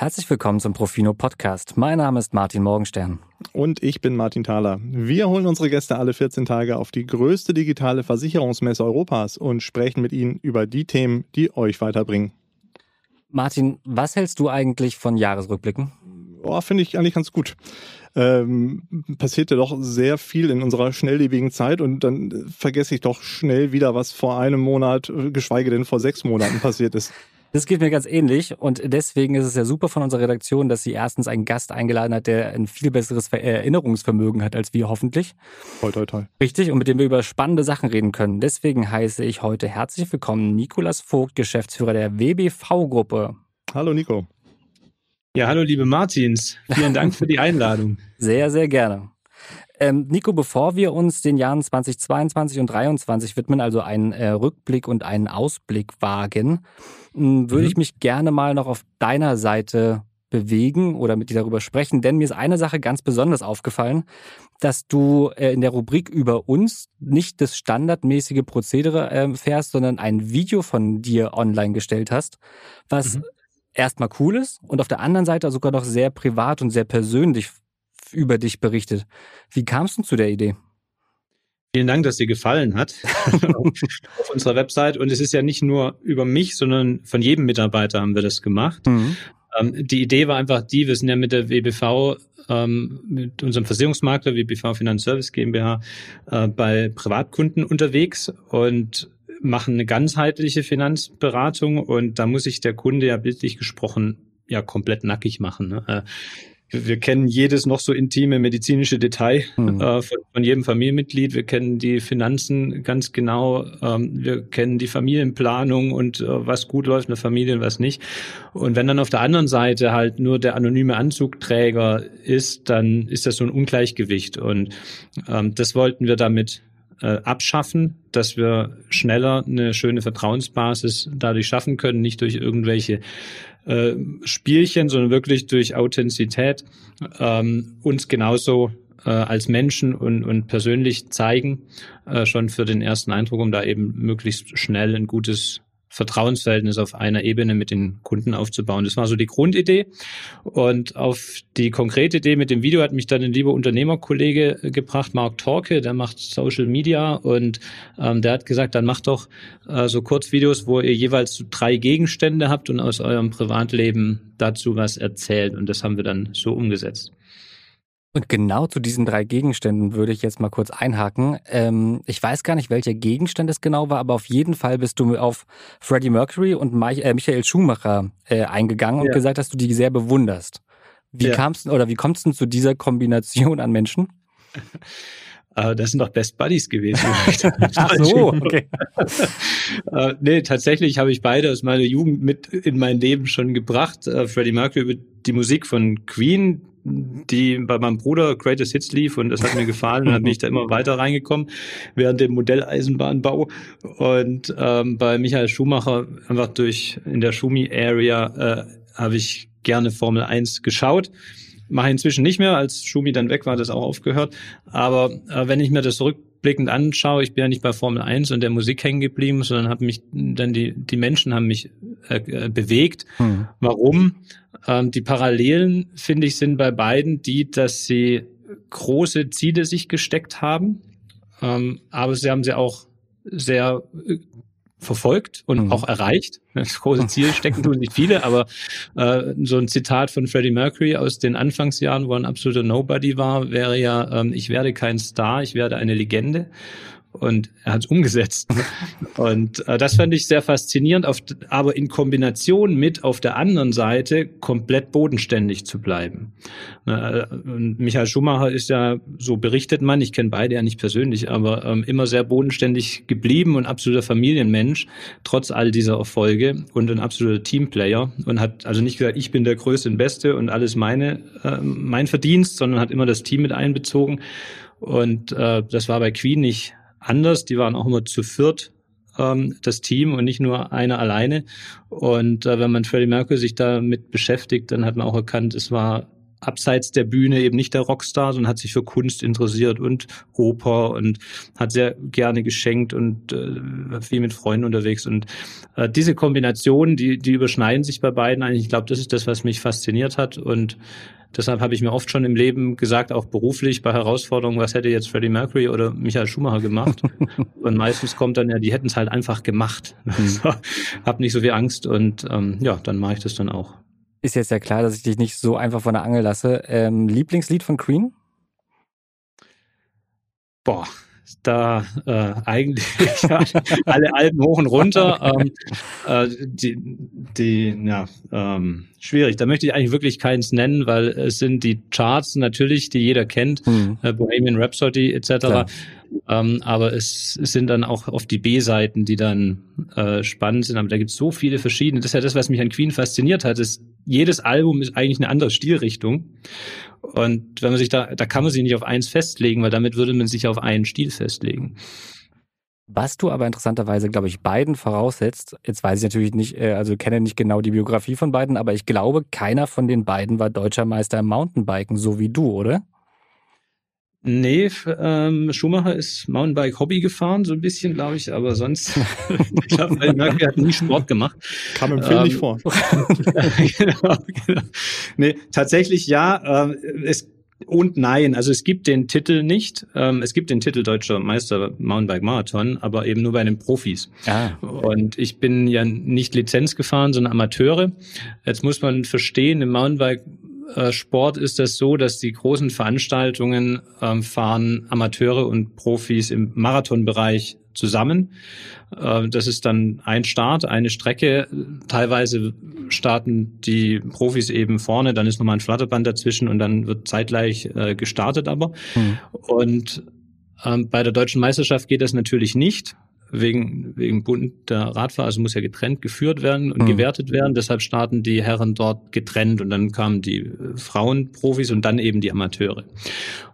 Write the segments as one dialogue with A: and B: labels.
A: Herzlich willkommen zum Profino Podcast. Mein Name ist Martin Morgenstern.
B: Und ich bin Martin Thaler. Wir holen unsere Gäste alle 14 Tage auf die größte digitale Versicherungsmesse Europas und sprechen mit ihnen über die Themen, die euch weiterbringen.
A: Martin, was hältst du eigentlich von Jahresrückblicken?
B: Oh, Finde ich eigentlich ganz gut. Ähm, passierte doch sehr viel in unserer schnelllebigen Zeit und dann vergesse ich doch schnell wieder, was vor einem Monat, geschweige denn vor sechs Monaten passiert ist.
A: Das geht mir ganz ähnlich und deswegen ist es ja super von unserer Redaktion, dass sie erstens einen Gast eingeladen hat, der ein viel besseres Erinnerungsvermögen hat als wir hoffentlich.
B: Toll, toll, toll.
A: Richtig und mit dem wir über spannende Sachen reden können. Deswegen heiße ich heute herzlich willkommen Nikolas Vogt, Geschäftsführer der WBV-Gruppe.
B: Hallo Nico.
C: Ja, hallo liebe Martins. Vielen Dank für die Einladung.
A: Sehr, sehr gerne. Ähm, Nico, bevor wir uns den Jahren 2022 und 2023 widmen, also einen äh, Rückblick und einen Ausblick wagen, hm, würde mhm. ich mich gerne mal noch auf deiner Seite bewegen oder mit dir darüber sprechen, denn mir ist eine Sache ganz besonders aufgefallen, dass du äh, in der Rubrik über uns nicht das standardmäßige Prozedere äh, fährst, sondern ein Video von dir online gestellt hast, was mhm. erstmal cool ist und auf der anderen Seite sogar noch sehr privat und sehr persönlich über dich berichtet. Wie kamst du zu der Idee?
C: Vielen Dank, dass dir gefallen hat auf unserer Website. Und es ist ja nicht nur über mich, sondern von jedem Mitarbeiter haben wir das gemacht. Mhm. Ähm, die Idee war einfach die, wir sind ja mit der WBV, ähm, mit unserem Versicherungsmakler WBV Finanzservice GmbH äh, bei Privatkunden unterwegs und machen eine ganzheitliche Finanzberatung und da muss sich der Kunde ja bildlich gesprochen ja komplett nackig machen. Ne? Wir kennen jedes noch so intime medizinische Detail mhm. äh, von, von, jedem Familienmitglied. Wir kennen die Finanzen ganz genau. Ähm, wir kennen die Familienplanung und äh, was gut läuft in der Familie und was nicht. Und wenn dann auf der anderen Seite halt nur der anonyme Anzugträger ist, dann ist das so ein Ungleichgewicht. Und ähm, das wollten wir damit äh, abschaffen, dass wir schneller eine schöne Vertrauensbasis dadurch schaffen können, nicht durch irgendwelche äh, Spielchen, sondern wirklich durch Authentizität ähm, uns genauso äh, als Menschen und, und persönlich zeigen, äh, schon für den ersten Eindruck, um da eben möglichst schnell ein gutes Vertrauensverhältnis auf einer Ebene mit den Kunden aufzubauen. Das war so die Grundidee. Und auf die konkrete Idee mit dem Video hat mich dann ein lieber Unternehmerkollege äh, gebracht, Mark Torke, der macht Social Media und ähm, der hat gesagt, dann macht doch äh, so Kurzvideos, wo ihr jeweils drei Gegenstände habt und aus eurem Privatleben dazu was erzählt. Und das haben wir dann so umgesetzt.
A: Und genau zu diesen drei Gegenständen würde ich jetzt mal kurz einhaken. Ähm, ich weiß gar nicht, welcher Gegenstand es genau war, aber auf jeden Fall bist du auf Freddie Mercury und äh, Michael Schumacher äh, eingegangen und gesagt, dass du die sehr bewunderst. Wie ja. kamst oder wie kommst du zu dieser Kombination an Menschen?
C: Uh, das sind doch Best Buddies gewesen.
A: Ach so, okay.
C: uh, nee, tatsächlich habe ich beide aus meiner Jugend mit in mein Leben schon gebracht. Freddie Mercury über die Musik von Queen, die bei meinem Bruder Greatest Hits lief und das hat mir gefallen und dann bin ich da immer weiter reingekommen während dem Modelleisenbahnbau und ähm, bei Michael Schumacher einfach durch in der Schumi-Area äh, habe ich gerne Formel 1 geschaut. Mache inzwischen nicht mehr, als Schumi dann weg war, das auch aufgehört. Aber äh, wenn ich mir das rückblickend anschaue, ich bin ja nicht bei Formel 1 und der Musik hängen geblieben, sondern habe mich dann die, die Menschen haben mich äh, äh bewegt. Hm. Warum? Ähm, die Parallelen, finde ich, sind bei beiden die, dass sie große Ziele sich gesteckt haben, ähm, aber sie haben sie auch sehr äh, verfolgt und mhm. auch erreicht. Das große Ziel stecken tun nicht viele, aber äh, so ein Zitat von Freddie Mercury aus den Anfangsjahren, wo er ein absoluter Nobody war, wäre ja, ähm, ich werde kein Star, ich werde eine Legende und er hat es umgesetzt. Und äh, das fand ich sehr faszinierend, auf, aber in Kombination mit auf der anderen Seite komplett bodenständig zu bleiben. Äh, Michael Schumacher ist ja, so berichtet man, ich kenne beide ja nicht persönlich, aber ähm, immer sehr bodenständig geblieben und absoluter Familienmensch, trotz all dieser Erfolge und ein absoluter Teamplayer und hat also nicht gesagt, ich bin der Größte und Beste und alles meine, äh, mein Verdienst, sondern hat immer das Team mit einbezogen. Und äh, das war bei Queen nicht anders. Die waren auch immer zu viert, ähm, das Team und nicht nur einer alleine. Und äh, wenn man Freddie Mercury sich damit beschäftigt, dann hat man auch erkannt, es war abseits der Bühne eben nicht der Rockstar, sondern hat sich für Kunst interessiert und Oper und hat sehr gerne geschenkt und äh, viel mit Freunden unterwegs. Und äh, diese Kombination, die, die überschneiden sich bei beiden eigentlich. Ich glaube, das ist das, was mich fasziniert hat. Und deshalb habe ich mir oft schon im Leben gesagt, auch beruflich bei Herausforderungen, was hätte jetzt Freddie Mercury oder Michael Schumacher gemacht? und meistens kommt dann ja, die hätten es halt einfach gemacht. Mhm. hab nicht so viel Angst und ähm, ja, dann mache ich das dann auch.
A: Ist jetzt ja klar, dass ich dich nicht so einfach von der Angel lasse. Ähm, Lieblingslied von Queen?
C: Boah, da äh, eigentlich alle Alben hoch und runter. Ähm, äh, die, die, ja, ähm, schwierig. Da möchte ich eigentlich wirklich keins nennen, weil es sind die Charts natürlich, die jeder kennt, hm. äh, Bohemian Rhapsody etc. Ähm, aber es, sind dann auch oft die B-Seiten, die dann äh, spannend sind. Aber da gibt es so viele verschiedene. Das ist ja das, was mich an Queen fasziniert hat. Ist, jedes Album ist eigentlich eine andere Stilrichtung. Und wenn man sich da, da kann man sich nicht auf eins festlegen, weil damit würde man sich auf einen Stil festlegen.
A: Was du aber interessanterweise, glaube ich, beiden voraussetzt, jetzt weiß ich natürlich nicht, äh, also kenne nicht genau die Biografie von beiden, aber ich glaube, keiner von den beiden war deutscher Meister im Mountainbiken, so wie du, oder?
C: Nee, ähm, Schumacher ist Mountainbike-Hobby gefahren, so ein bisschen, glaube ich, aber sonst, ich glaube, Merkel hat nie Sport gemacht.
B: Kam im Film ähm, nicht vor.
C: genau, genau. Nee, tatsächlich ja, äh, es und nein, also es gibt den Titel nicht. Ähm, es gibt den Titel Deutscher Meister Mountainbike Marathon, aber eben nur bei den Profis. Ah. Und ich bin ja nicht Lizenz gefahren, sondern Amateure. Jetzt muss man verstehen, im Mountainbike Sport ist das so, dass die großen Veranstaltungen ähm, fahren Amateure und Profis im Marathonbereich zusammen. Äh, das ist dann ein Start, eine Strecke. Teilweise starten die Profis eben vorne, dann ist nochmal ein Flatterband dazwischen und dann wird zeitgleich äh, gestartet aber. Mhm. Und ähm, bei der deutschen Meisterschaft geht das natürlich nicht wegen, wegen Bund der Radfahrer, also muss ja getrennt geführt werden und mhm. gewertet werden. Deshalb starten die Herren dort getrennt und dann kamen die äh, Frauenprofis und dann eben die Amateure.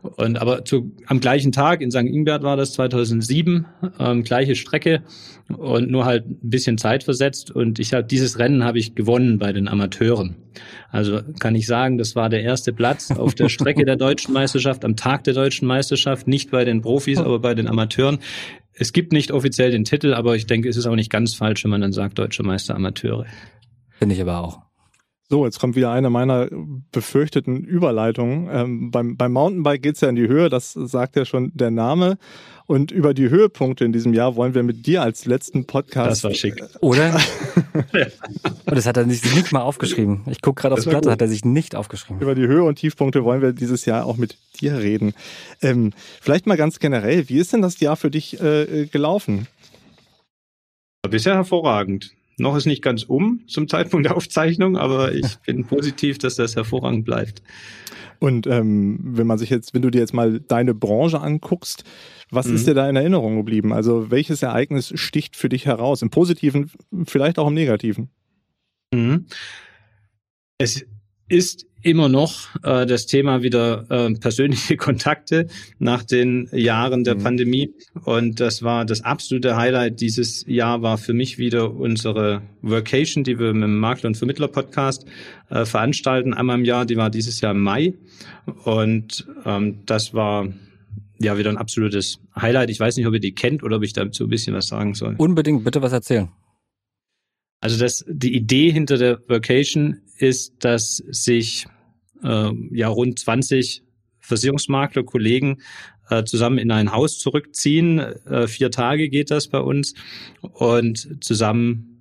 C: Und aber zu, am gleichen Tag in St. Ingbert war das 2007, ähm, gleiche Strecke und nur halt ein bisschen Zeit versetzt und ich habe dieses Rennen habe ich gewonnen bei den Amateuren. Also kann ich sagen, das war der erste Platz auf der Strecke der deutschen Meisterschaft, am Tag der deutschen Meisterschaft, nicht bei den Profis, aber bei den Amateuren. Es gibt nicht offiziell den Titel, aber ich denke, es ist auch nicht ganz falsch, wenn man dann sagt, Deutscher Meister Amateure.
A: Finde ich aber auch.
B: So, jetzt kommt wieder eine meiner befürchteten Überleitungen. Ähm, beim, beim Mountainbike geht's ja in die Höhe, das sagt ja schon der Name. Und über die Höhepunkte in diesem Jahr wollen wir mit dir als letzten Podcast.
C: Das war schick.
A: Oder? und das hat er sich nicht mal aufgeschrieben. Ich gucke gerade aufs Blatt, das hat er sich nicht aufgeschrieben.
B: Über die Höhe- und Tiefpunkte wollen wir dieses Jahr auch mit dir reden. Ähm, vielleicht mal ganz generell, wie ist denn das Jahr für dich äh, gelaufen?
C: Bisher hervorragend. Noch ist nicht ganz um zum Zeitpunkt der Aufzeichnung, aber ich bin positiv, dass das hervorragend bleibt.
B: Und ähm, wenn man sich jetzt, wenn du dir jetzt mal deine Branche anguckst, was mhm. ist dir da in Erinnerung geblieben? Also welches Ereignis sticht für dich heraus? Im Positiven, vielleicht auch im Negativen?
C: Mhm. Es ist immer noch äh, das Thema wieder äh, persönliche Kontakte nach den Jahren der mhm. Pandemie. Und das war das absolute Highlight dieses Jahr war für mich wieder unsere Workation, die wir mit dem Makler und Vermittler Podcast äh, veranstalten einmal im Jahr. Die war dieses Jahr im Mai. Und ähm, das war ja wieder ein absolutes Highlight. Ich weiß nicht, ob ihr die kennt oder ob ich dazu ein bisschen was sagen soll.
A: Unbedingt, bitte was erzählen.
C: Also das, die Idee hinter der Vacation ist, dass sich äh, ja rund 20 Versicherungsmakler, Kollegen äh, zusammen in ein Haus zurückziehen. Äh, vier Tage geht das bei uns und zusammen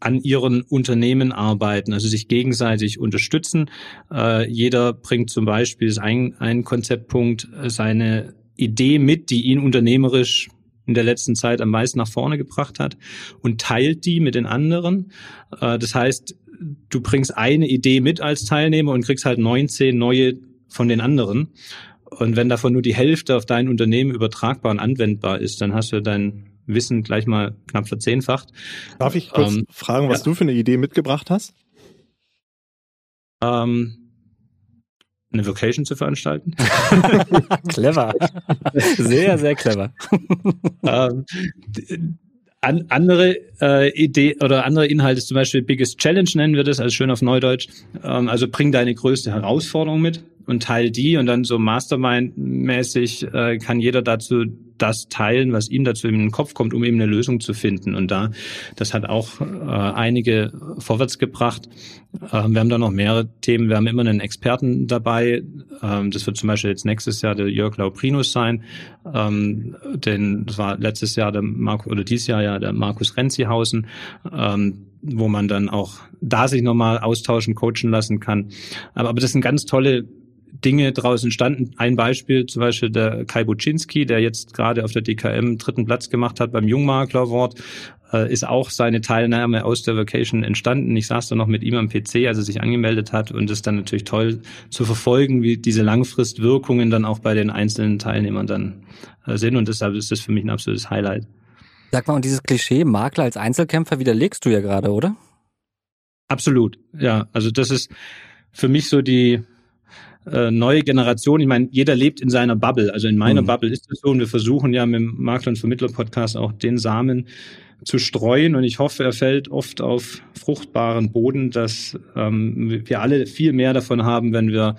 C: an ihren Unternehmen arbeiten, also sich gegenseitig unterstützen. Äh, jeder bringt zum Beispiel, ist ein, ein Konzeptpunkt, seine Idee mit, die ihn unternehmerisch in der letzten Zeit am meisten nach vorne gebracht hat und teilt die mit den anderen. Äh, das heißt, du bringst eine Idee mit als Teilnehmer und kriegst halt 19 neue von den anderen. Und wenn davon nur die Hälfte auf dein Unternehmen übertragbar und anwendbar ist, dann hast du dein Wissen gleich mal knapp verzehnfacht.
B: Darf ich kurz ähm, fragen, was ja. du für eine Idee mitgebracht hast?
C: Ähm, eine Vocation zu veranstalten.
A: clever. Sehr, sehr clever.
C: ähm, An, andere äh, Idee oder andere Inhalte, zum Beispiel Biggest Challenge nennen wir das, also schön auf Neudeutsch. Ähm, also bring deine größte Herausforderung mit und teil die und dann so Mastermind-mäßig äh, kann jeder dazu das teilen, was ihm dazu in den Kopf kommt, um eben eine Lösung zu finden. Und da, das hat auch äh, einige vorwärts gebracht. Ähm, wir haben da noch mehrere Themen. Wir haben immer einen Experten dabei. Ähm, das wird zum Beispiel jetzt nächstes Jahr der Jörg Lauprinus sein. Ähm, denn das war letztes Jahr der Marco, oder dieses Jahr ja der Markus Renzihausen. Ähm, wo man dann auch da sich nochmal austauschen, coachen lassen kann. Aber, aber das sind ganz tolle Dinge draußen entstanden. Ein Beispiel zum Beispiel der Kai Buczynski, der jetzt gerade auf der DKM dritten Platz gemacht hat beim Jungmakler Award, äh, ist auch seine Teilnahme aus der Vacation entstanden. Ich saß da noch mit ihm am PC, als er sich angemeldet hat und es ist dann natürlich toll zu verfolgen, wie diese Langfristwirkungen dann auch bei den einzelnen Teilnehmern dann äh, sind und deshalb ist das für mich ein absolutes Highlight.
A: Sag mal, und dieses Klischee Makler als Einzelkämpfer widerlegst du ja gerade, oder?
C: Absolut, ja. Also das ist für mich so die, äh, neue Generation, ich meine, jeder lebt in seiner Bubble. Also in meiner mhm. Bubble ist es so und wir versuchen ja mit dem Makler- und Vermittler-Podcast auch den Samen zu streuen und ich hoffe, er fällt oft auf fruchtbaren Boden, dass ähm, wir alle viel mehr davon haben, wenn wir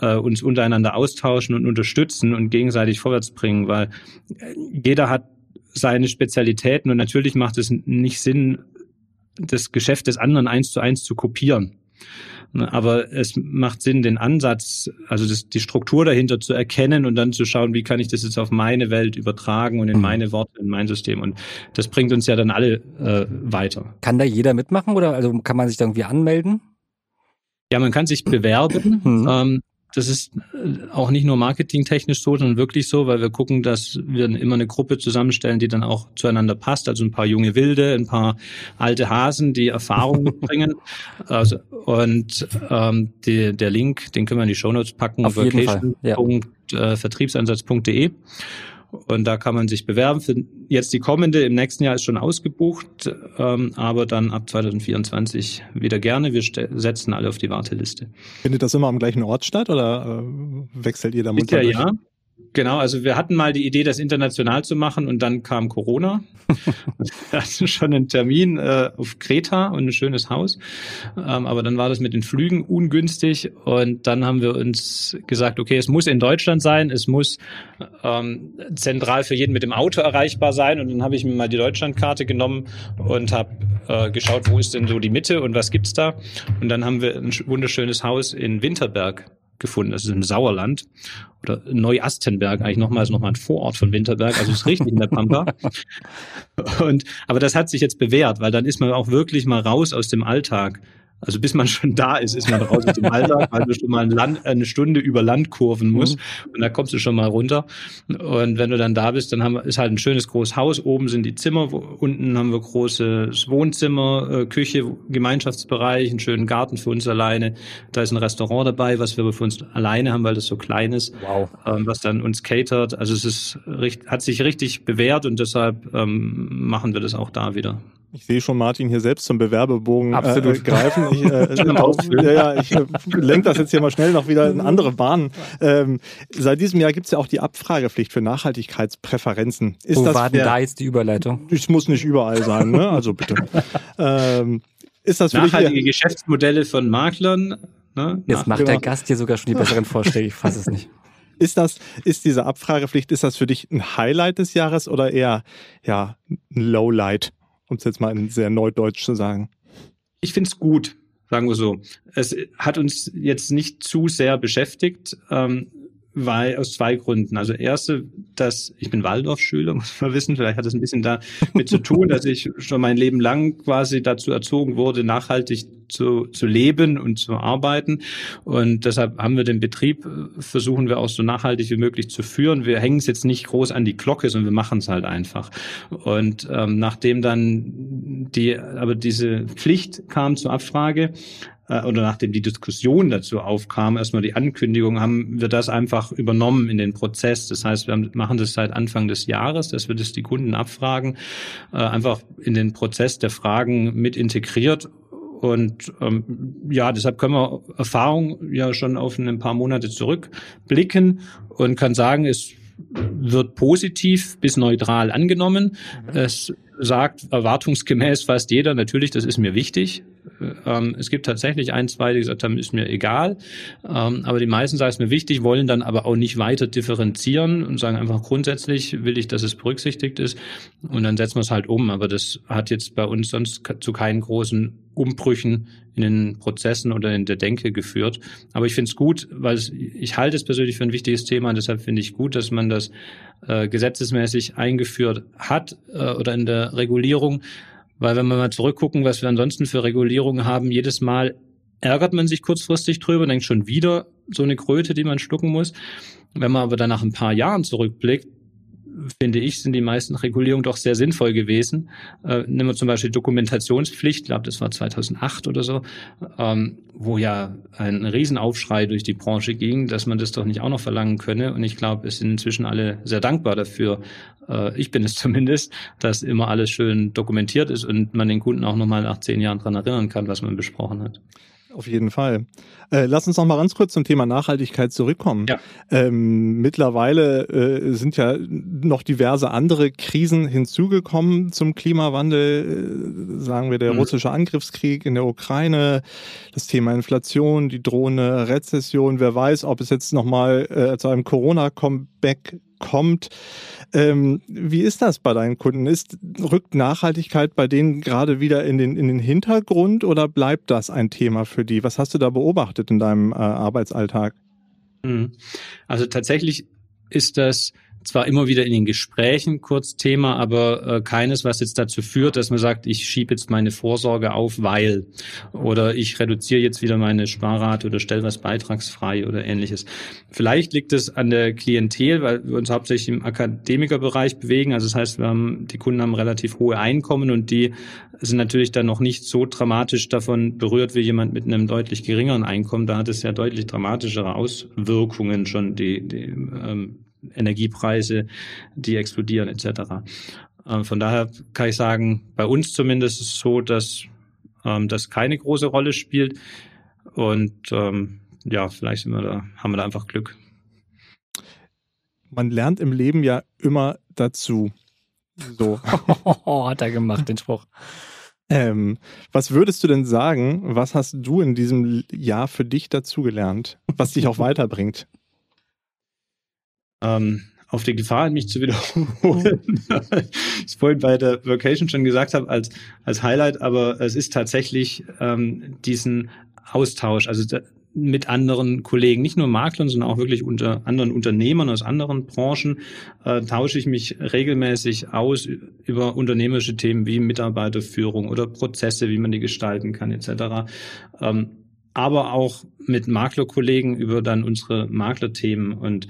C: äh, uns untereinander austauschen und unterstützen und gegenseitig vorwärts bringen, weil äh, jeder hat seine Spezialitäten und natürlich macht es nicht Sinn, das Geschäft des anderen eins zu eins zu kopieren. Ne, aber es macht Sinn, den Ansatz, also das, die Struktur dahinter zu erkennen und dann zu schauen, wie kann ich das jetzt auf meine Welt übertragen und in mhm. meine Worte, in mein System. Und das bringt uns ja dann alle äh, weiter.
A: Kann da jeder mitmachen oder also kann man sich da irgendwie anmelden?
C: Ja, man kann sich bewerben. Mhm. Ähm, das ist äh, auch nicht nur marketingtechnisch so, sondern wirklich so, weil wir gucken, dass wir immer eine Gruppe zusammenstellen, die dann auch zueinander passt. Also ein paar junge Wilde, ein paar alte Hasen, die Erfahrung mitbringen. Also, und ähm, die, der Link, den können wir in die Shownotes packen,
A: auf
C: vacation.vertriebsansatz.de. Und da kann man sich bewerben. Für jetzt die kommende, im nächsten Jahr ist schon ausgebucht, ähm, aber dann ab 2024 wieder gerne. Wir setzen alle auf die Warteliste.
B: Findet das immer am gleichen Ort statt oder äh, wechselt ihr da
C: munter Ja, ja. Genau, also wir hatten mal die Idee, das international zu machen und dann kam Corona. wir hatten schon einen Termin äh, auf Kreta und ein schönes Haus, ähm, aber dann war das mit den Flügen ungünstig und dann haben wir uns gesagt, okay, es muss in Deutschland sein, es muss ähm, zentral für jeden mit dem Auto erreichbar sein. Und dann habe ich mir mal die Deutschlandkarte genommen und habe äh, geschaut, wo ist denn so die Mitte und was gibt's da? Und dann haben wir ein wunderschönes Haus in Winterberg gefunden. Das ist im Sauerland oder Neuastenberg, eigentlich nochmal, ist nochmal ein Vorort von Winterberg, also ist richtig in der Pampa. Und, aber das hat sich jetzt bewährt, weil dann ist man auch wirklich mal raus aus dem Alltag. Also bis man schon da ist, ist man raus aus dem Alltag, weil du schon mal ein Land, eine Stunde über Land kurven musst mhm. und da kommst du schon mal runter. Und wenn du dann da bist, dann haben wir, ist halt ein schönes großes Haus. Oben sind die Zimmer, unten haben wir großes Wohnzimmer, äh, Küche, Gemeinschaftsbereich, einen schönen Garten für uns alleine. Da ist ein Restaurant dabei, was wir für uns alleine haben, weil das so klein ist, wow. ähm, was dann uns catert. Also es ist hat sich richtig bewährt und deshalb ähm, machen wir das auch da wieder.
B: Ich sehe schon Martin hier selbst zum Bewerbebogen äh, äh greifen. Ich, äh, ja, ja, ich äh, lenke das jetzt hier mal schnell noch wieder in andere Bahnen. Ähm, seit diesem Jahr gibt es ja auch die Abfragepflicht für Nachhaltigkeitspräferenzen.
A: Ist Wo das war denn da jetzt die Überleitung?
B: Es muss nicht überall sein, ne? also bitte. ähm,
C: ist das Nachhaltige Geschäftsmodelle von Maklern.
A: Ne? Jetzt macht genau. der Gast hier sogar schon die besseren Vorschläge, ich fasse es nicht.
B: Ist das, ist diese Abfragepflicht, ist das für dich ein Highlight des Jahres oder eher ja, ein Lowlight? Um es jetzt mal in sehr neudeutsch zu sagen?
C: Ich finde es gut, sagen wir so. Es hat uns jetzt nicht zu sehr beschäftigt. Ähm, weil aus zwei Gründen. Also erste, dass ich bin Waldorfschüler, muss man wissen, vielleicht hat das ein bisschen damit zu tun, dass ich schon mein Leben lang quasi dazu erzogen wurde, nachhaltig zu, zu leben und zu arbeiten. Und deshalb haben wir den Betrieb, äh, versuchen wir auch so nachhaltig wie möglich zu führen. Wir hängen es jetzt nicht groß an die Glocke, sondern wir machen es halt einfach. Und ähm, nachdem dann die, aber diese Pflicht kam zur Abfrage, äh, oder nachdem die Diskussion dazu aufkam, erstmal die Ankündigung, haben wir das einfach übernommen in den Prozess. Das heißt, wir machen das seit Anfang des Jahres, dass wir das die Kunden abfragen, äh, einfach in den Prozess der Fragen mit integriert und ähm, ja, deshalb können wir Erfahrung ja schon auf ein paar Monate zurückblicken und kann sagen, es wird positiv bis neutral angenommen. Mhm. Es sagt erwartungsgemäß fast jeder, natürlich, das ist mir wichtig. Ähm, es gibt tatsächlich ein, zwei, die gesagt haben, ist mir egal. Ähm, aber die meisten sagen, es mir wichtig, wollen dann aber auch nicht weiter differenzieren und sagen einfach grundsätzlich will ich, dass es berücksichtigt ist. Und dann setzen wir es halt um. Aber das hat jetzt bei uns sonst zu keinen großen Umbrüchen in den Prozessen oder in der Denke geführt. Aber ich finde es gut, weil ich halte es persönlich für ein wichtiges Thema und deshalb finde ich gut, dass man das äh, gesetzesmäßig eingeführt hat äh, oder in der Regulierung. Weil wenn wir mal zurückgucken, was wir ansonsten für Regulierungen haben, jedes Mal ärgert man sich kurzfristig drüber denkt schon wieder so eine Kröte, die man schlucken muss. Wenn man aber dann nach ein paar Jahren zurückblickt, finde ich, sind die meisten Regulierungen doch sehr sinnvoll gewesen. Äh, nehmen wir zum Beispiel Dokumentationspflicht, ich glaube, das war 2008 oder so, ähm, wo ja ein Riesenaufschrei durch die Branche ging, dass man das doch nicht auch noch verlangen könne. Und ich glaube, es sind inzwischen alle sehr dankbar dafür. Äh, ich bin es zumindest, dass immer alles schön dokumentiert ist und man den Kunden auch nochmal nach zehn Jahren dran erinnern kann, was man besprochen hat.
B: Auf jeden Fall. Äh, lass uns noch mal ganz kurz zum Thema Nachhaltigkeit zurückkommen. Ja. Ähm, mittlerweile äh, sind ja noch diverse andere Krisen hinzugekommen zum Klimawandel. Äh, sagen wir der mhm. russische Angriffskrieg in der Ukraine, das Thema Inflation, die drohende Rezession. Wer weiß, ob es jetzt noch mal äh, zu einem Corona-Comeback kommt. Ähm, wie ist das bei deinen Kunden? Ist, rückt Nachhaltigkeit bei denen gerade wieder in den, in den Hintergrund oder bleibt das ein Thema für die? Was hast du da beobachtet in deinem äh, Arbeitsalltag?
C: Mhm. Also tatsächlich ist das zwar immer wieder in den Gesprächen kurz Thema, aber äh, keines, was jetzt dazu führt, dass man sagt, ich schiebe jetzt meine Vorsorge auf, weil oder ich reduziere jetzt wieder meine Sparrate oder stelle was beitragsfrei oder ähnliches. Vielleicht liegt es an der Klientel, weil wir uns hauptsächlich im Akademikerbereich bewegen. Also das heißt, wir haben, die Kunden haben relativ hohe Einkommen und die sind natürlich dann noch nicht so dramatisch davon berührt wie jemand mit einem deutlich geringeren Einkommen. Da hat es ja deutlich dramatischere Auswirkungen schon, die, die ähm, Energiepreise, die explodieren etc. Ähm, von daher kann ich sagen, bei uns zumindest ist es so, dass ähm, das keine große Rolle spielt. Und ähm, ja, vielleicht sind wir da, haben wir da einfach Glück.
B: Man lernt im Leben ja immer dazu. So.
A: Hat er gemacht, den Spruch.
B: Ähm, was würdest du denn sagen, was hast du in diesem Jahr für dich dazugelernt, was dich auch weiterbringt?
C: Ähm, auf die Gefahr, mich zu wiederholen, ich es vorhin bei der Vocation schon gesagt habe, als, als Highlight, aber es ist tatsächlich ähm, diesen Austausch, also da, mit anderen Kollegen, nicht nur Maklern, sondern auch wirklich unter anderen Unternehmern aus anderen Branchen, äh, tausche ich mich regelmäßig aus über unternehmerische Themen wie Mitarbeiterführung oder Prozesse, wie man die gestalten kann, etc. Ähm, aber auch mit Maklerkollegen über dann unsere Maklerthemen und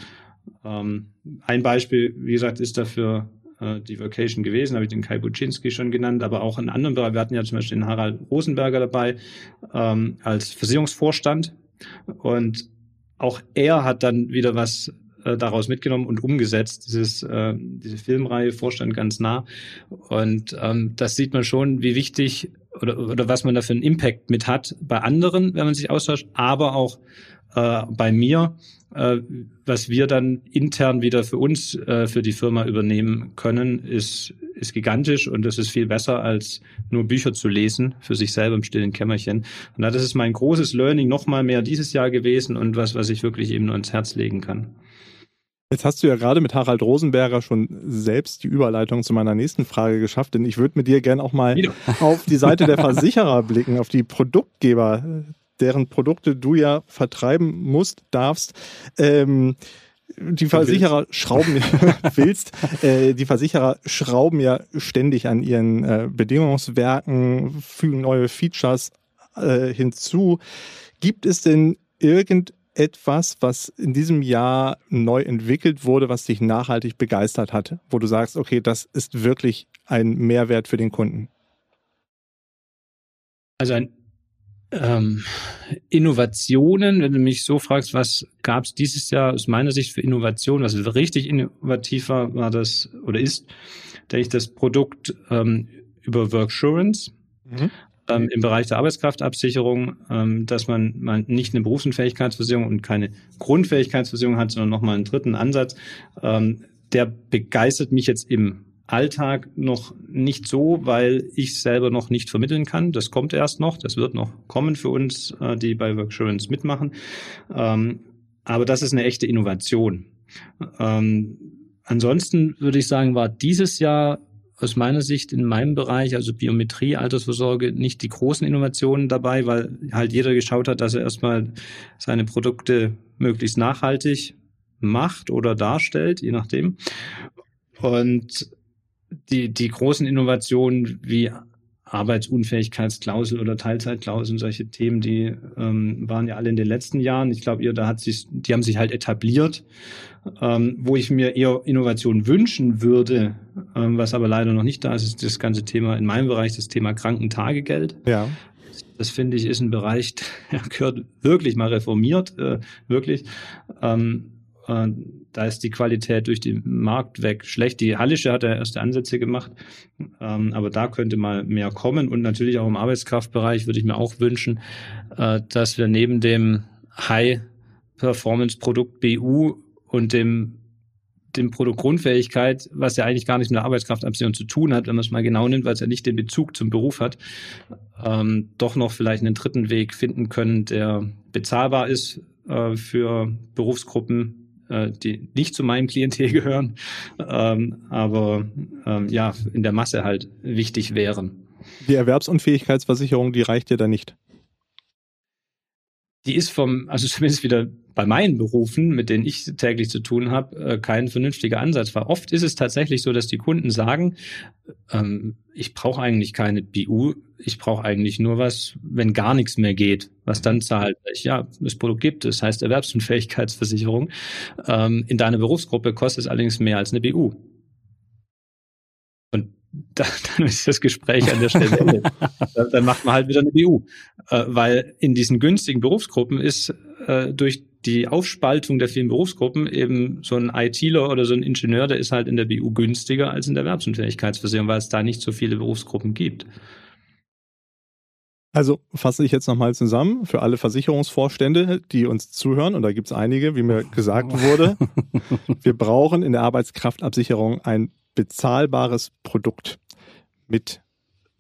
C: ein Beispiel, wie gesagt, ist dafür äh, die Vocation gewesen, habe ich den Kai Buczynski schon genannt, aber auch in anderen Bereichen. Wir hatten ja zum Beispiel den Harald Rosenberger dabei ähm, als Versicherungsvorstand und auch er hat dann wieder was äh, daraus mitgenommen und umgesetzt, dieses, äh, diese Filmreihe Vorstand ganz nah. Und ähm, das sieht man schon, wie wichtig oder, oder was man da für einen Impact mit hat bei anderen, wenn man sich austauscht, aber auch äh, bei mir, äh, was wir dann intern wieder für uns, äh, für die Firma übernehmen können, ist, ist gigantisch und das ist viel besser als nur Bücher zu lesen für sich selber im stillen Kämmerchen. Und das ist mein großes Learning nochmal mehr dieses Jahr gewesen und was, was ich wirklich eben nur ins Herz legen kann.
B: Jetzt hast du ja gerade mit Harald Rosenberger schon selbst die Überleitung zu meiner nächsten Frage geschafft, denn ich würde mit dir gerne auch mal auf die Seite der Versicherer blicken, auf die Produktgeber deren Produkte du ja vertreiben musst, darfst. Ähm, die Versicherer schrauben willst, äh, die Versicherer schrauben ja ständig an ihren äh, Bedingungswerken, fügen neue Features äh, hinzu. Gibt es denn irgendetwas, was in diesem Jahr neu entwickelt wurde, was dich nachhaltig begeistert hat, wo du sagst, okay, das ist wirklich ein Mehrwert für den Kunden?
C: Also ein ähm, Innovationen, wenn du mich so fragst, was gab es dieses Jahr aus meiner Sicht für Innovationen, was richtig innovativ war, war das oder ist, denke ich, das Produkt ähm, über Worksurance. Mhm. Ähm, im Bereich der Arbeitskraftabsicherung, ähm, dass man, man nicht eine Berufsunfähigkeitsversicherung und keine Grundfähigkeitsversicherung hat, sondern nochmal einen dritten Ansatz. Ähm, der begeistert mich jetzt im Alltag noch nicht so, weil ich selber noch nicht vermitteln kann. Das kommt erst noch, das wird noch kommen für uns, äh, die bei Worksurance mitmachen. Ähm, aber das ist eine echte Innovation. Ähm, ansonsten würde ich sagen, war dieses Jahr aus meiner Sicht in meinem Bereich, also Biometrie, Altersvorsorge, nicht die großen Innovationen dabei, weil halt jeder geschaut hat, dass er erstmal seine Produkte möglichst nachhaltig macht oder darstellt, je nachdem. Und die, die großen Innovationen wie Arbeitsunfähigkeitsklausel oder Teilzeitklausel, solche Themen, die ähm, waren ja alle in den letzten Jahren. Ich glaube, ihr, da hat sich, die haben sich halt etabliert. Ähm, wo ich mir eher Innovation wünschen würde, ähm, was aber leider noch nicht da ist, ist das ganze Thema in meinem Bereich, das Thema Krankentagegeld.
B: Ja.
C: Das finde ich ist ein Bereich, der gehört wirklich mal reformiert, äh, wirklich. Ähm, äh, da ist die Qualität durch den Markt weg schlecht. Die Hallische hat ja erste Ansätze gemacht, ähm, aber da könnte mal mehr kommen. Und natürlich auch im Arbeitskraftbereich würde ich mir auch wünschen, äh, dass wir neben dem High-Performance-Produkt BU und dem dem Produkt Grundfähigkeit, was ja eigentlich gar nichts mit der Arbeitskraftabsicherung zu tun hat, wenn man es mal genau nimmt, weil es ja nicht den Bezug zum Beruf hat, ähm, doch noch vielleicht einen dritten Weg finden können, der bezahlbar ist äh, für Berufsgruppen, äh, die nicht zu meinem Klientel gehören, ähm, aber ähm, ja, in der Masse halt wichtig wären.
B: Die Erwerbsunfähigkeitsversicherung, die reicht dir da nicht?
C: Die ist vom, also zumindest wieder bei meinen Berufen, mit denen ich täglich zu tun habe, äh, kein vernünftiger Ansatz war. Oft ist es tatsächlich so, dass die Kunden sagen, ähm, ich brauche eigentlich keine BU, ich brauche eigentlich nur was, wenn gar nichts mehr geht, was dann zahlt. Ja, das Produkt gibt es, heißt Erwerbsunfähigkeitsversicherung. Ähm, in deiner Berufsgruppe kostet es allerdings mehr als eine BU. Und da, dann ist das Gespräch an der Stelle dann macht man halt wieder eine BU. Äh, weil in diesen günstigen Berufsgruppen ist äh, durch die Aufspaltung der vielen Berufsgruppen eben so ein ITler oder so ein Ingenieur, der ist halt in der BU günstiger als in der Erwerbsunfähigkeitsversicherung, weil es da nicht so viele Berufsgruppen gibt.
B: Also fasse ich jetzt nochmal zusammen für alle Versicherungsvorstände, die uns zuhören, und da gibt es einige, wie mir gesagt wurde. wir brauchen in der Arbeitskraftabsicherung ein bezahlbares Produkt mit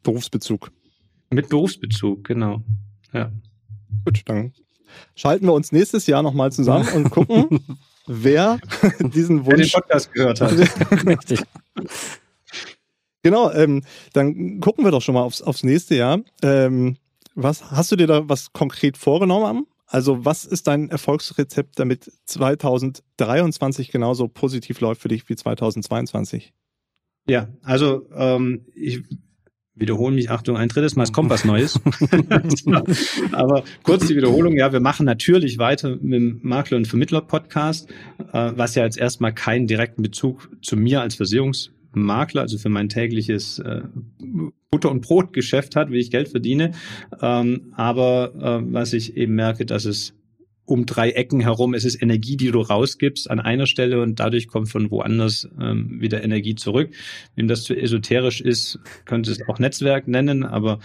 B: Berufsbezug.
C: Mit Berufsbezug, genau. Ja.
B: Gut, dann schalten wir uns nächstes Jahr nochmal zusammen und gucken, wer diesen Wunsch. Wer den
C: Podcast gehört hat. Richtig.
B: Genau, ähm, dann gucken wir doch schon mal aufs, aufs nächste Jahr. Ähm, was hast du dir da was konkret vorgenommen? Also, was ist dein Erfolgsrezept, damit 2023 genauso positiv läuft für dich wie 2022?
C: Ja, also ähm, ich wiederhole mich, Achtung, ein drittes Mal, es kommt was Neues. Aber kurz die Wiederholung, ja, wir machen natürlich weiter mit dem Makler- und Vermittler-Podcast, äh, was ja jetzt erstmal keinen direkten Bezug zu mir als Versicherungsmakler, also für mein tägliches äh, Butter- und Brotgeschäft hat, wie ich Geld verdiene. Ähm, aber äh, was ich eben merke, dass es um drei Ecken herum. Es ist Energie, die du rausgibst an einer Stelle und dadurch kommt von woanders ähm, wieder Energie zurück. Wem das zu esoterisch ist, könnte es auch Netzwerk nennen, aber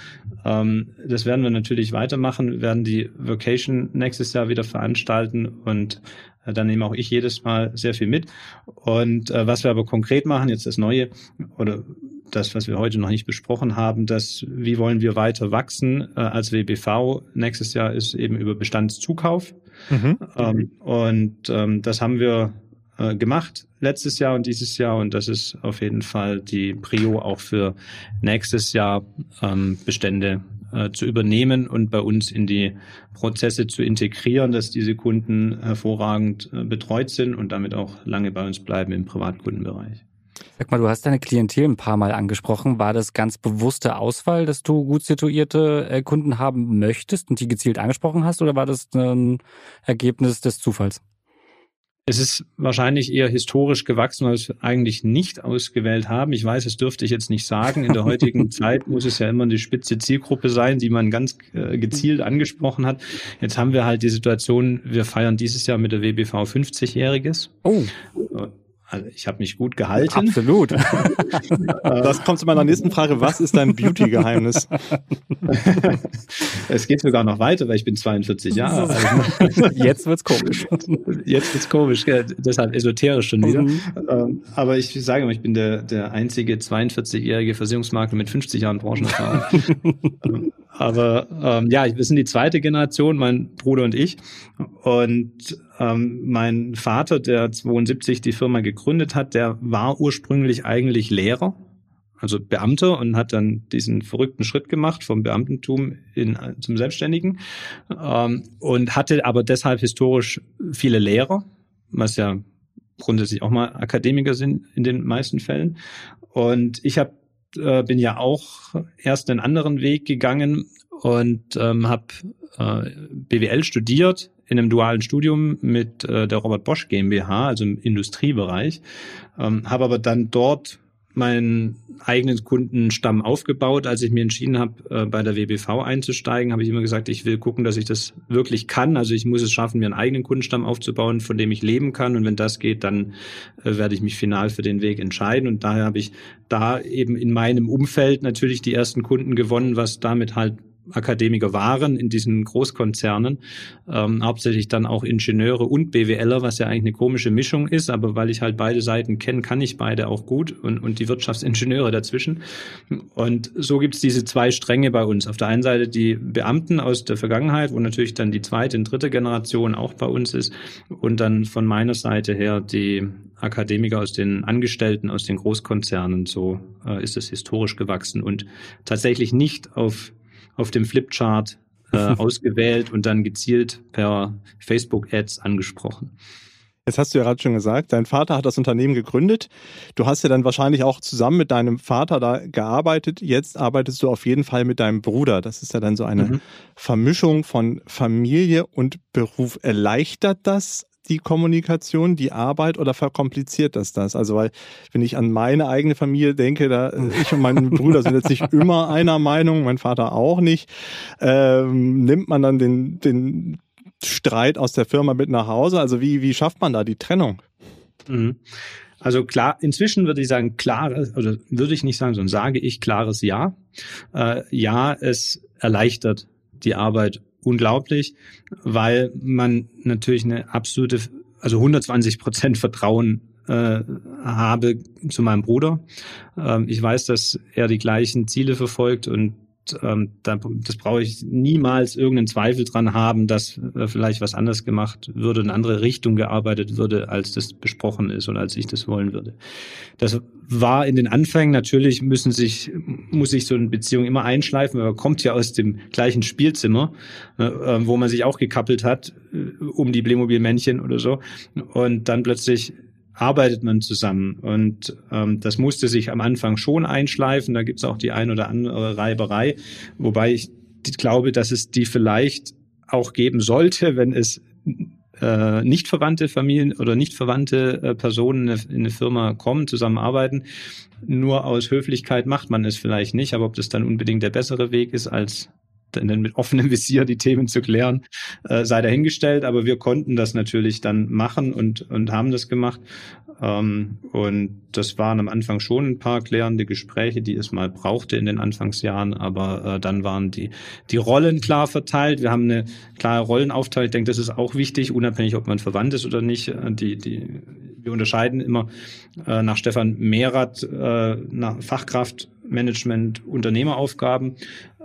C: ähm, das werden wir natürlich weitermachen. Wir werden die Vocation nächstes Jahr wieder veranstalten und äh, dann nehme auch ich jedes Mal sehr viel mit. Und äh, was wir aber konkret machen, jetzt das Neue oder das, was wir heute noch nicht besprochen haben, dass wie wollen wir weiter wachsen äh, als WBV nächstes Jahr ist eben über Bestandszukauf. Mhm. Ähm, und ähm, das haben wir äh, gemacht letztes Jahr und dieses Jahr und das ist auf jeden Fall die Prio auch für nächstes Jahr ähm, Bestände äh, zu übernehmen und bei uns in die Prozesse zu integrieren, dass diese Kunden hervorragend äh, betreut sind und damit auch lange bei uns bleiben im Privatkundenbereich.
A: Sag mal, du hast deine Klientel ein paar Mal angesprochen. War das ganz bewusste Auswahl, dass du gut situierte äh, Kunden haben möchtest und die gezielt angesprochen hast, oder war das ein Ergebnis des Zufalls?
C: Es ist wahrscheinlich eher historisch gewachsen, weil wir es eigentlich nicht ausgewählt haben. Ich weiß, es dürfte ich jetzt nicht sagen. In der heutigen Zeit muss es ja immer eine spitze Zielgruppe sein, die man ganz äh, gezielt angesprochen hat. Jetzt haben wir halt die Situation, wir feiern dieses Jahr mit der WBV 50-Jähriges. Oh. Also ich habe mich gut gehalten.
A: Absolut.
B: das kommt zu meiner nächsten Frage. Was ist dein Beauty-Geheimnis?
C: es geht sogar noch weiter, weil ich bin 42 Jahre
A: alt. Jetzt wird's komisch.
C: Jetzt wird's komisch, deshalb esoterisch schon wieder. Mhm. Ähm, aber ich sage mal, ich bin der, der einzige 42-jährige Versicherungsmakler mit 50 Jahren Branchenerfahrung. Ähm, aber ähm, ja, wir sind die zweite Generation, mein Bruder und ich. Und ähm, mein Vater, der 72 die Firma gegründet hat, der war ursprünglich eigentlich Lehrer, also Beamter und hat dann diesen verrückten Schritt gemacht vom Beamtentum in, zum Selbstständigen ähm, und hatte aber deshalb historisch viele Lehrer, was ja grundsätzlich auch mal Akademiker sind in den meisten Fällen. Und ich habe äh, bin ja auch erst einen anderen Weg gegangen und ähm, habe äh, BWL studiert in einem dualen Studium mit äh, der Robert Bosch GmbH, also im Industriebereich, ähm, habe aber dann dort meinen eigenen Kundenstamm aufgebaut. Als ich mir entschieden habe, äh, bei der WBV einzusteigen, habe ich immer gesagt, ich will gucken, dass ich das wirklich kann. Also ich muss es schaffen, mir einen eigenen Kundenstamm aufzubauen, von dem ich leben kann. Und wenn das geht, dann äh, werde ich mich final für den Weg entscheiden. Und daher habe ich da eben in meinem Umfeld natürlich die ersten Kunden gewonnen, was damit halt Akademiker waren in diesen Großkonzernen, ähm, hauptsächlich dann auch Ingenieure und BWLer, was ja eigentlich eine komische Mischung ist, aber weil ich halt beide Seiten kenne, kann ich beide auch gut und, und die Wirtschaftsingenieure dazwischen. Und so gibt's diese zwei Stränge bei uns. Auf der einen Seite die Beamten aus der Vergangenheit, wo natürlich dann die zweite und dritte Generation auch bei uns ist und dann von meiner Seite her die Akademiker aus den Angestellten, aus den Großkonzernen. So äh, ist es historisch gewachsen und tatsächlich nicht auf auf dem Flipchart äh, ausgewählt und dann gezielt per Facebook-Ads angesprochen.
B: Jetzt hast du ja gerade schon gesagt, dein Vater hat das Unternehmen gegründet. Du hast ja dann wahrscheinlich auch zusammen mit deinem Vater da gearbeitet. Jetzt arbeitest du auf jeden Fall mit deinem Bruder. Das ist ja dann so eine mhm. Vermischung von Familie und Beruf. Erleichtert das die Kommunikation, die Arbeit oder verkompliziert das das? Also weil, wenn ich an meine eigene Familie denke, da ich und mein Bruder sind jetzt nicht immer einer Meinung, mein Vater auch nicht, ähm, nimmt man dann den, den Streit aus der Firma mit nach Hause? Also wie, wie schafft man da die Trennung?
C: Mhm. Also klar, inzwischen würde ich sagen, klares, oder würde ich nicht sagen, sondern sage ich klares Ja. Äh, ja, es erleichtert die Arbeit unglaublich, weil man natürlich eine absolute, also 120 Prozent Vertrauen äh, habe zu meinem Bruder. Ähm, ich weiß, dass er die gleichen Ziele verfolgt und ähm, da, das brauche ich niemals irgendeinen Zweifel dran haben, dass äh, vielleicht was anders gemacht würde, in eine andere Richtung gearbeitet würde, als das besprochen ist und als ich das wollen würde. Das war in den Anfängen natürlich müssen sich muss sich so eine Beziehung immer einschleifen, weil man kommt ja aus dem gleichen Spielzimmer, äh wo man sich auch gekappelt hat äh, um die Playmobil-Männchen oder so und dann plötzlich arbeitet man zusammen. Und ähm, das musste sich am Anfang schon einschleifen. Da gibt es auch die ein oder andere Reiberei, wobei ich glaube, dass es die vielleicht auch geben sollte, wenn es äh, nicht verwandte Familien oder nicht verwandte äh, Personen in eine Firma kommen, zusammenarbeiten. Nur aus Höflichkeit macht man es vielleicht nicht, aber ob das dann unbedingt der bessere Weg ist, als dann mit offenem Visier die Themen zu klären, äh, sei dahingestellt. Aber wir konnten das natürlich dann machen und, und haben das gemacht. Ähm, und das waren am Anfang schon ein paar klärende Gespräche, die es mal brauchte in den Anfangsjahren. Aber äh, dann waren die, die Rollen klar verteilt. Wir haben eine klare Rollenaufteilung. Ich denke, das ist auch wichtig, unabhängig, ob man verwandt ist oder nicht. Äh, die, die, wir unterscheiden immer äh, nach Stefan Mehrath äh, nach Fachkraftmanagement, Unternehmeraufgaben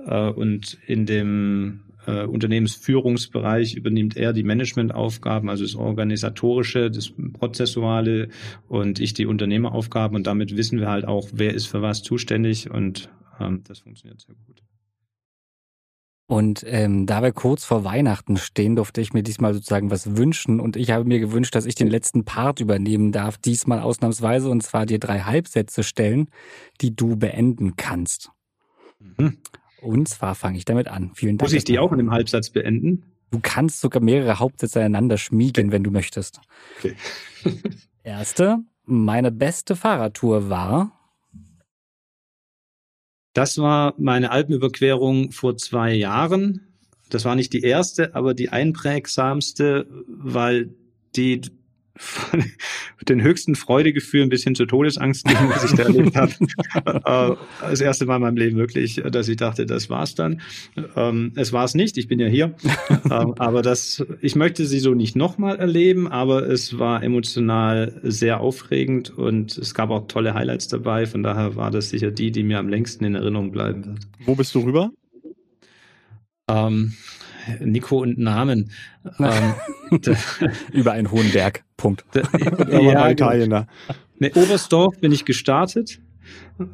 C: äh, und in dem äh, Unternehmensführungsbereich übernimmt er die Managementaufgaben, also das Organisatorische, das Prozessuale und ich die Unternehmeraufgaben und damit wissen wir halt auch, wer ist für was zuständig und ähm, das funktioniert sehr gut.
A: Und ähm, da wir kurz vor Weihnachten stehen, durfte ich mir diesmal sozusagen was wünschen. Und ich habe mir gewünscht, dass ich den letzten Part übernehmen darf, diesmal ausnahmsweise, und zwar dir drei Halbsätze stellen, die du beenden kannst. Mhm. Und zwar fange ich damit an. Vielen Dank.
C: Muss ich die auch in einem Halbsatz beenden?
A: Du kannst sogar mehrere Hauptsätze einander schmiegen, wenn du möchtest. Okay. Erste, meine beste Fahrradtour war.
C: Das war meine Alpenüberquerung vor zwei Jahren. Das war nicht die erste, aber die einprägsamste, weil die von den höchsten Freudegefühlen bis hin zur Todesangst was ich da erlebt habe. äh, das erste Mal in meinem Leben wirklich, dass ich dachte, das war's dann. Ähm, es war es nicht, ich bin ja hier. ähm, aber das, ich möchte sie so nicht nochmal erleben, aber es war emotional sehr aufregend und es gab auch tolle Highlights dabei. Von daher war das sicher die, die mir am längsten in Erinnerung bleiben wird.
B: Wo bist du rüber?
C: Ähm, Nico und Namen.
A: Ähm, Über einen hohen Berg. Punkt.
B: Ja, Italien da.
C: Ne, Oberstdorf bin ich gestartet.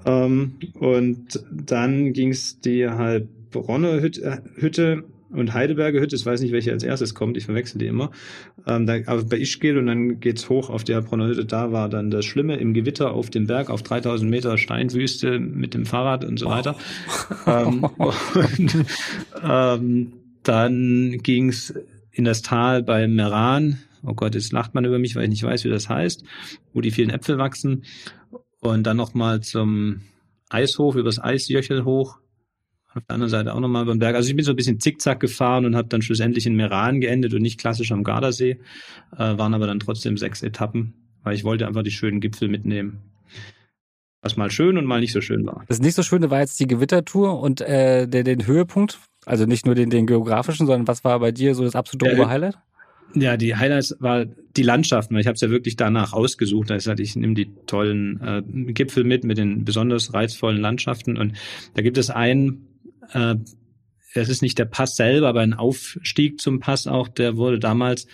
C: Ähm, und dann ging es die Heilbronner Hütte, Hütte und Heidelberger Hütte, ich weiß nicht, welche als erstes kommt, ich verwechsel die immer. Ähm, da, aber bei Ischgl und dann geht's hoch auf die Heilbronner Hütte, da war dann das Schlimme im Gewitter auf dem Berg auf 3000 Meter Steinwüste mit dem Fahrrad und so weiter. Oh. Ähm, und, ähm, dann ging's in das Tal bei Meran. Oh Gott, jetzt lacht man über mich, weil ich nicht weiß, wie das heißt, wo die vielen Äpfel wachsen. Und dann nochmal zum Eishof, übers Eisjöchel hoch. Auf der anderen Seite auch nochmal über den Berg. Also ich bin so ein bisschen zickzack gefahren und habe dann schlussendlich in Meran geendet und nicht klassisch am Gardasee. Äh, waren aber dann trotzdem sechs Etappen, weil ich wollte einfach die schönen Gipfel mitnehmen. Was mal schön und mal nicht so schön war.
A: Das nicht so Schöne war jetzt die Gewittertour und äh, der, den Höhepunkt also nicht nur den, den geografischen, sondern was war bei dir so das absolute ja, Oberhighlight?
C: Ja, die Highlights war die Landschaften, weil ich habe es ja wirklich danach ausgesucht. Da ist halt, ich nehme die tollen äh, Gipfel mit, mit den besonders reizvollen Landschaften. Und da gibt es einen, äh, es ist nicht der Pass selber, aber ein Aufstieg zum Pass auch, der wurde damals,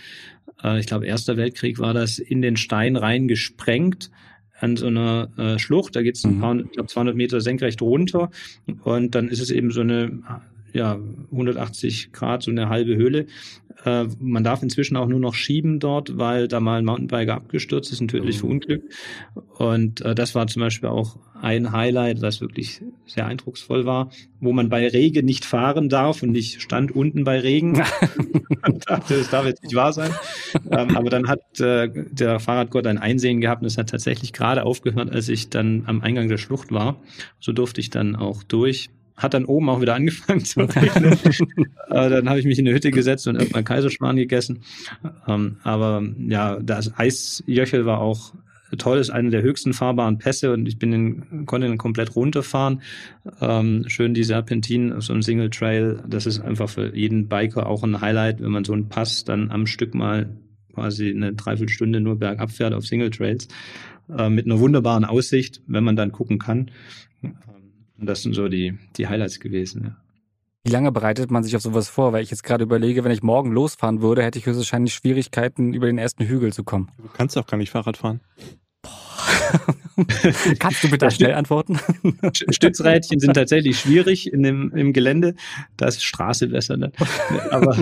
C: äh, ich glaube, Erster Weltkrieg war das, in den Stein rein gesprengt an so einer äh, Schlucht. Da geht es ein mhm. paar, ich glaube, 200 Meter senkrecht runter. Und dann ist es eben so eine ja, 180 Grad, so eine halbe Höhle. Äh, man darf inzwischen auch nur noch schieben dort, weil da mal ein Mountainbiker abgestürzt ist, ein tödlich mhm. verunglückt. Und äh, das war zum Beispiel auch ein Highlight, das wirklich sehr eindrucksvoll war, wo man bei Regen nicht fahren darf und ich stand unten bei Regen und dachte, das darf jetzt nicht wahr sein. ähm, aber dann hat äh, der Fahrradgott ein Einsehen gehabt und es hat tatsächlich gerade aufgehört, als ich dann am Eingang der Schlucht war. So durfte ich dann auch durch hat dann oben auch wieder angefangen zu regnen. äh, dann habe ich mich in eine Hütte gesetzt und irgendwann Kaiserschmarrn gegessen. Ähm, aber ja, das Eisjöchel war auch toll, ist eine der höchsten fahrbaren Pässe und ich bin den, konnte den komplett runterfahren. Ähm, schön die Serpentinen auf so einem Single Trail. Das ist einfach für jeden Biker auch ein Highlight, wenn man so einen Pass dann am Stück mal quasi eine Dreiviertelstunde nur bergab fährt auf Single Trails äh, mit einer wunderbaren Aussicht, wenn man dann gucken kann. Und das sind so die, die Highlights gewesen, ja.
A: Wie lange bereitet man sich auf sowas vor? Weil ich jetzt gerade überlege, wenn ich morgen losfahren würde, hätte ich höchstwahrscheinlich Schwierigkeiten, über den ersten Hügel zu kommen.
B: Du kannst auch gar nicht Fahrrad fahren.
A: Kannst du bitte schnell antworten?
C: Stützrädchen sind tatsächlich schwierig in dem, im Gelände. Da ist Straße besser. Ne? Aber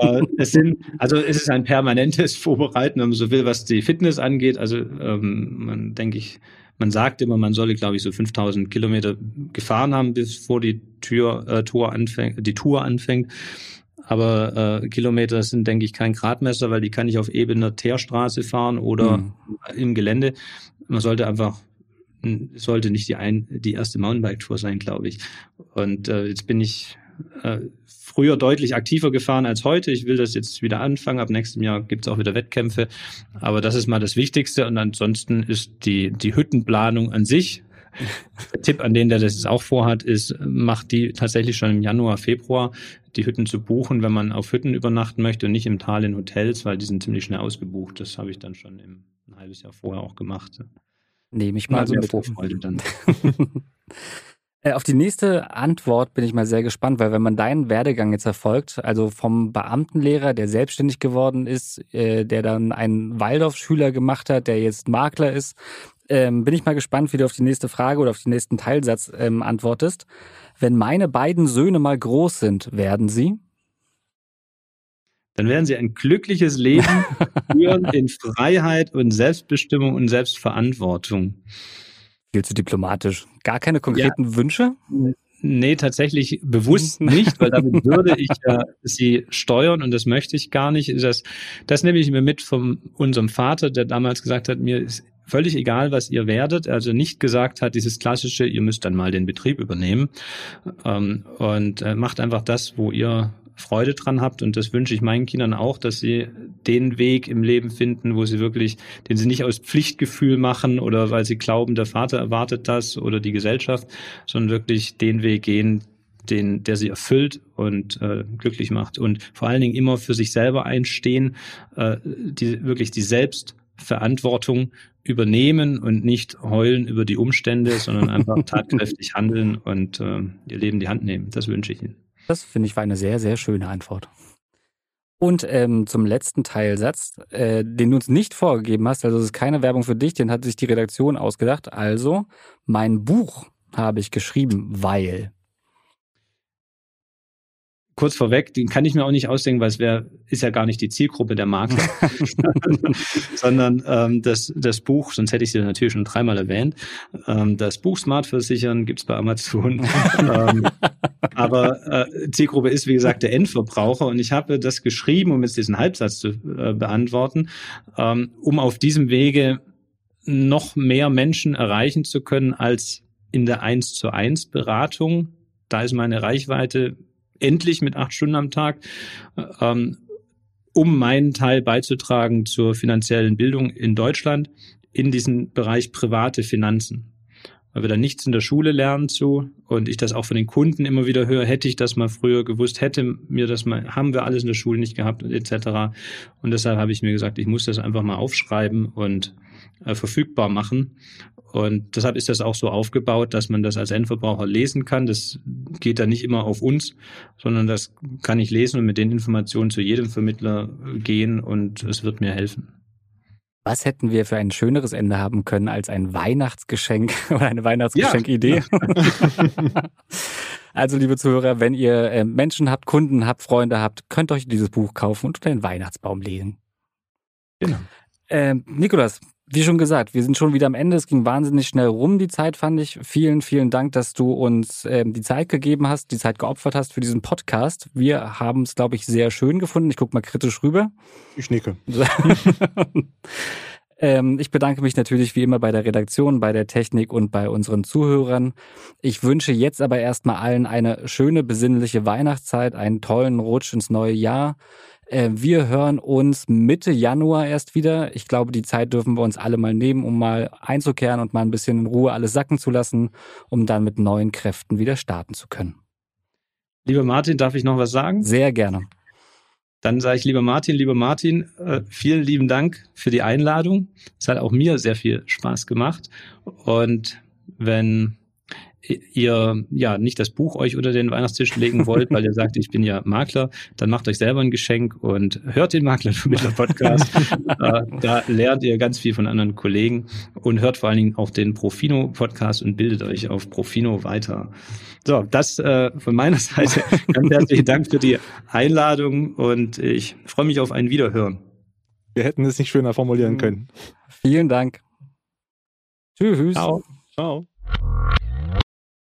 C: äh, es sind, also es ist ein permanentes Vorbereiten, wenn man so will, was die Fitness angeht. Also ähm, man denke ich, man sagt immer, man solle, glaube ich, so 5000 Kilometer gefahren haben, bevor die Tür, äh, Tour anfängt, die Tour anfängt. Aber äh, Kilometer sind, denke ich, kein Gradmesser, weil die kann ich auf ebener Teerstraße fahren oder mhm. im Gelände. Man sollte einfach, sollte nicht die, ein, die erste Mountainbike-Tour sein, glaube ich. Und äh, jetzt bin ich äh, früher deutlich aktiver gefahren als heute. Ich will das jetzt wieder anfangen. Ab nächstem Jahr gibt es auch wieder Wettkämpfe. Aber das ist mal das Wichtigste. Und ansonsten ist die, die Hüttenplanung an sich. Der Tipp an den, der das jetzt auch vorhat, ist, macht die tatsächlich schon im Januar, Februar, die Hütten zu buchen, wenn man auf Hütten übernachten möchte und nicht im Tal in Hotels, weil die sind ziemlich schnell ausgebucht. Das habe ich dann schon im, ein halbes Jahr vorher auch gemacht.
A: Nehme ich mal so mit. Vorfreude dann. Äh, auf die nächste Antwort bin ich mal sehr gespannt, weil wenn man deinen Werdegang jetzt erfolgt, also vom Beamtenlehrer, der selbstständig geworden ist, äh, der dann einen Waldorfschüler gemacht hat, der jetzt Makler ist, ähm, bin ich mal gespannt, wie du auf die nächste Frage oder auf den nächsten Teilsatz ähm, antwortest. Wenn meine beiden Söhne mal groß sind, werden sie?
C: Dann werden sie ein glückliches Leben führen in Freiheit und Selbstbestimmung und Selbstverantwortung.
A: Viel zu diplomatisch. Gar keine konkreten ja. Wünsche?
C: Nee, tatsächlich bewusst nicht, weil damit würde ich ja sie steuern und das möchte ich gar nicht. Das, das nehme ich mir mit von unserem Vater, der damals gesagt hat, mir ist völlig egal, was ihr werdet. Also nicht gesagt hat, dieses klassische, ihr müsst dann mal den Betrieb übernehmen. Ähm, und äh, macht einfach das, wo ihr Freude dran habt. Und das wünsche ich meinen Kindern auch, dass sie den Weg im Leben finden, wo sie wirklich, den sie nicht aus Pflichtgefühl machen oder weil sie glauben, der Vater erwartet das oder die Gesellschaft, sondern wirklich den Weg gehen, den, der sie erfüllt und äh, glücklich macht und vor allen Dingen immer für sich selber einstehen, äh, die, wirklich die Selbstverantwortung übernehmen und nicht heulen über die Umstände, sondern einfach tatkräftig handeln und äh, ihr Leben in die Hand nehmen. Das wünsche ich Ihnen.
A: Das finde ich war eine sehr, sehr schöne Antwort. Und ähm, zum letzten Teilsatz, äh, den du uns nicht vorgegeben hast, also es ist keine Werbung für dich, den hat sich die Redaktion ausgedacht. Also, mein Buch habe ich geschrieben, weil
C: kurz vorweg, den kann ich mir auch nicht ausdenken, weil es wäre, ist ja gar nicht die Zielgruppe der Makler, sondern ähm, das, das Buch, sonst hätte ich sie natürlich schon dreimal erwähnt, ähm, das Buch Smart Versichern gibt's bei Amazon. ähm, aber äh, Zielgruppe ist, wie gesagt, der Endverbraucher und ich habe das geschrieben, um jetzt diesen Halbsatz zu äh, beantworten, ähm, um auf diesem Wege noch mehr Menschen erreichen zu können als in der 1 zu 1 Beratung. Da ist meine Reichweite endlich mit acht Stunden am Tag, ähm, um meinen Teil beizutragen zur finanziellen Bildung in Deutschland in diesem Bereich private Finanzen. Weil wir da nichts in der Schule lernen zu und ich das auch von den Kunden immer wieder höre, hätte ich das mal früher gewusst, hätte mir das mal, haben wir alles in der Schule nicht gehabt etc. Und deshalb habe ich mir gesagt, ich muss das einfach mal aufschreiben und äh, verfügbar machen. Und deshalb ist das auch so aufgebaut, dass man das als Endverbraucher lesen kann. Das geht dann nicht immer auf uns, sondern das kann ich lesen und mit den Informationen zu jedem Vermittler gehen und es wird mir helfen.
A: Was hätten wir für ein schöneres Ende haben können als ein Weihnachtsgeschenk oder eine Weihnachtsgeschenkidee? Ja. also, liebe Zuhörer, wenn ihr äh, Menschen habt, Kunden habt, Freunde habt, könnt euch dieses Buch kaufen und unter den Weihnachtsbaum legen. Genau. Ähm, Nikolas, wie schon gesagt, wir sind schon wieder am Ende. Es ging wahnsinnig schnell rum, die Zeit, fand ich. Vielen, vielen Dank, dass du uns ähm, die Zeit gegeben hast, die Zeit geopfert hast für diesen Podcast. Wir haben es, glaube ich, sehr schön gefunden. Ich gucke mal kritisch rüber.
B: Ich nicke.
A: ähm, ich bedanke mich natürlich wie immer bei der Redaktion, bei der Technik und bei unseren Zuhörern. Ich wünsche jetzt aber erstmal allen eine schöne, besinnliche Weihnachtszeit, einen tollen Rutsch ins neue Jahr. Äh, wir hören uns Mitte Januar erst wieder. Ich glaube, die Zeit dürfen wir uns alle mal nehmen, um mal einzukehren und mal ein bisschen in Ruhe alles sacken zu lassen, um dann mit neuen Kräften wieder starten zu können.
C: Lieber Martin, darf ich noch was sagen?
A: Sehr gerne.
C: Dann sage ich, lieber Martin, lieber Martin, äh, vielen lieben Dank für die Einladung. Es hat auch mir sehr viel Spaß gemacht. Und wenn ihr ja nicht das Buch euch unter den Weihnachtstisch legen wollt, weil ihr sagt, ich bin ja Makler, dann macht euch selber ein Geschenk und hört den Maklervermittler Podcast. äh, da lernt ihr ganz viel von anderen Kollegen und hört vor allen Dingen auch den Profino Podcast und bildet euch auf Profino weiter. So, das äh, von meiner Seite. Ganz herzlichen Dank für die Einladung und ich freue mich auf ein Wiederhören.
B: Wir hätten es nicht schöner formulieren können.
A: Vielen Dank.
C: Tschüss. Ciao. Ciao.